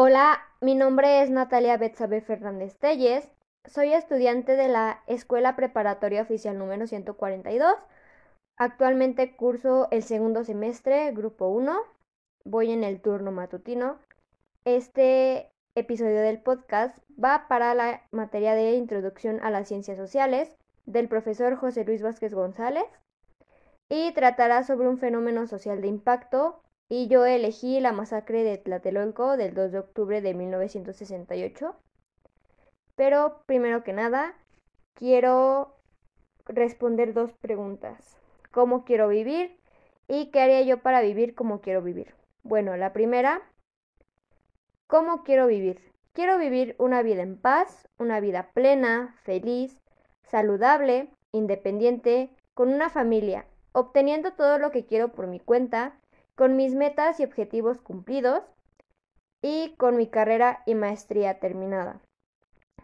Hola, mi nombre es Natalia Betsabe Fernández Telles. Soy estudiante de la Escuela Preparatoria Oficial número 142. Actualmente curso el segundo semestre, grupo 1. Voy en el turno matutino. Este episodio del podcast va para la materia de Introducción a las Ciencias Sociales del profesor José Luis Vázquez González y tratará sobre un fenómeno social de impacto y yo elegí la masacre de Tlatelolco del 2 de octubre de 1968. Pero primero que nada, quiero responder dos preguntas. ¿Cómo quiero vivir? ¿Y qué haría yo para vivir como quiero vivir? Bueno, la primera, ¿cómo quiero vivir? Quiero vivir una vida en paz, una vida plena, feliz, saludable, independiente, con una familia, obteniendo todo lo que quiero por mi cuenta, con mis metas y objetivos cumplidos y con mi carrera y maestría terminada.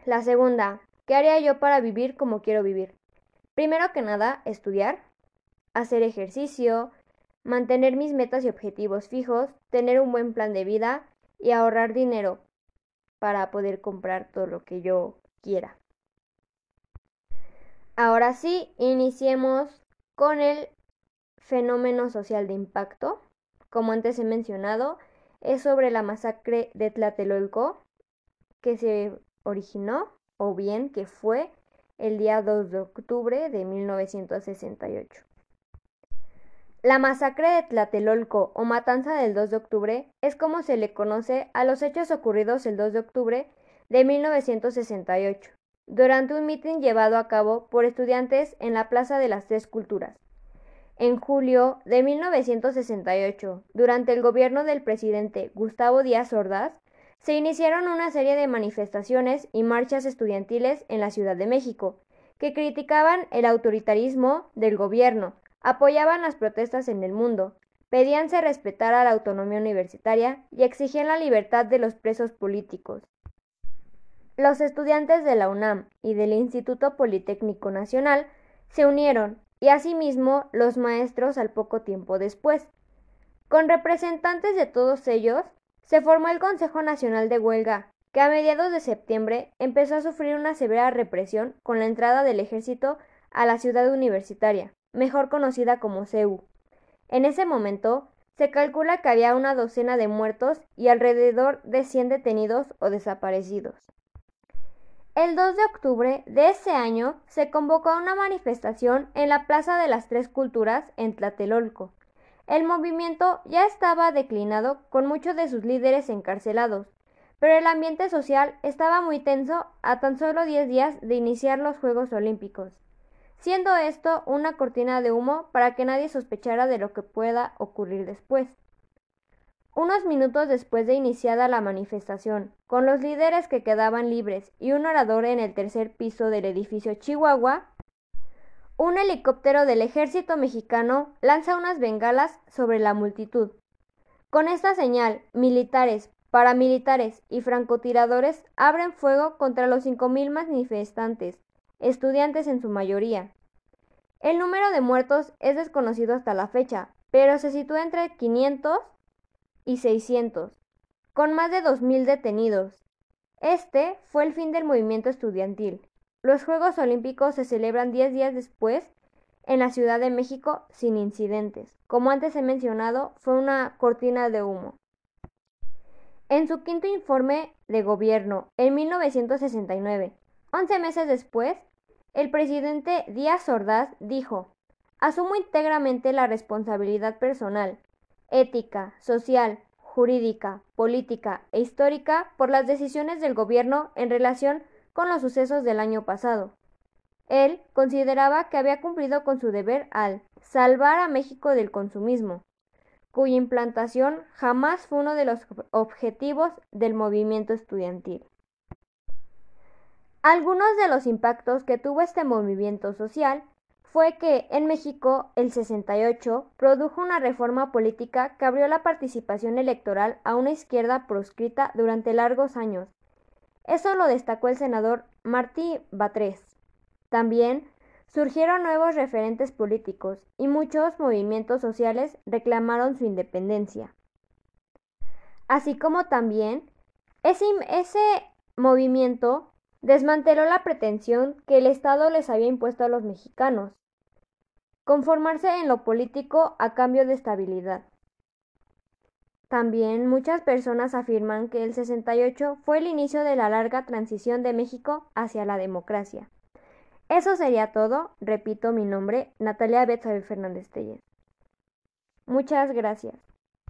La segunda, ¿qué haría yo para vivir como quiero vivir? Primero que nada, estudiar, hacer ejercicio, mantener mis metas y objetivos fijos, tener un buen plan de vida y ahorrar dinero para poder comprar todo lo que yo quiera. Ahora sí, iniciemos con el fenómeno social de impacto como antes he mencionado, es sobre la masacre de Tlatelolco, que se originó, o bien que fue el día 2 de octubre de 1968. La masacre de Tlatelolco o matanza del 2 de octubre es como se le conoce a los hechos ocurridos el 2 de octubre de 1968, durante un mitin llevado a cabo por estudiantes en la Plaza de las Tres Culturas, en julio de 1968, durante el gobierno del presidente Gustavo Díaz Ordaz, se iniciaron una serie de manifestaciones y marchas estudiantiles en la Ciudad de México, que criticaban el autoritarismo del gobierno, apoyaban las protestas en el mundo, pedían se respetara la autonomía universitaria y exigían la libertad de los presos políticos. Los estudiantes de la UNAM y del Instituto Politécnico Nacional se unieron y asimismo los maestros al poco tiempo después. Con representantes de todos ellos, se formó el Consejo Nacional de Huelga, que a mediados de septiembre empezó a sufrir una severa represión con la entrada del ejército a la ciudad universitaria, mejor conocida como CEU. En ese momento, se calcula que había una docena de muertos y alrededor de 100 detenidos o desaparecidos. El 2 de octubre de ese año se convocó a una manifestación en la Plaza de las Tres Culturas en Tlatelolco. El movimiento ya estaba declinado con muchos de sus líderes encarcelados, pero el ambiente social estaba muy tenso a tan solo 10 días de iniciar los Juegos Olímpicos, siendo esto una cortina de humo para que nadie sospechara de lo que pueda ocurrir después. Unos minutos después de iniciada la manifestación, con los líderes que quedaban libres y un orador en el tercer piso del edificio Chihuahua, un helicóptero del ejército mexicano lanza unas bengalas sobre la multitud. Con esta señal, militares, paramilitares y francotiradores abren fuego contra los 5.000 manifestantes, estudiantes en su mayoría. El número de muertos es desconocido hasta la fecha, pero se sitúa entre 500 y 600, con más de 2.000 detenidos. Este fue el fin del movimiento estudiantil. Los Juegos Olímpicos se celebran 10 días después en la Ciudad de México sin incidentes. Como antes he mencionado, fue una cortina de humo. En su quinto informe de gobierno, en 1969, 11 meses después, el presidente Díaz Ordaz dijo, Asumo íntegramente la responsabilidad personal, ética, social, jurídica, política e histórica por las decisiones del gobierno en relación con los sucesos del año pasado. Él consideraba que había cumplido con su deber al salvar a México del consumismo, cuya implantación jamás fue uno de los objetivos del movimiento estudiantil. Algunos de los impactos que tuvo este movimiento social fue que en México el 68 produjo una reforma política que abrió la participación electoral a una izquierda proscrita durante largos años. Eso lo destacó el senador Martí Batres. También surgieron nuevos referentes políticos y muchos movimientos sociales reclamaron su independencia. Así como también Ese, ese movimiento desmanteló la pretensión que el Estado les había impuesto a los mexicanos, conformarse en lo político a cambio de estabilidad. También muchas personas afirman que el 68 fue el inicio de la larga transición de México hacia la democracia. Eso sería todo. Repito mi nombre, Natalia Betsabe Fernández Telles. Muchas gracias.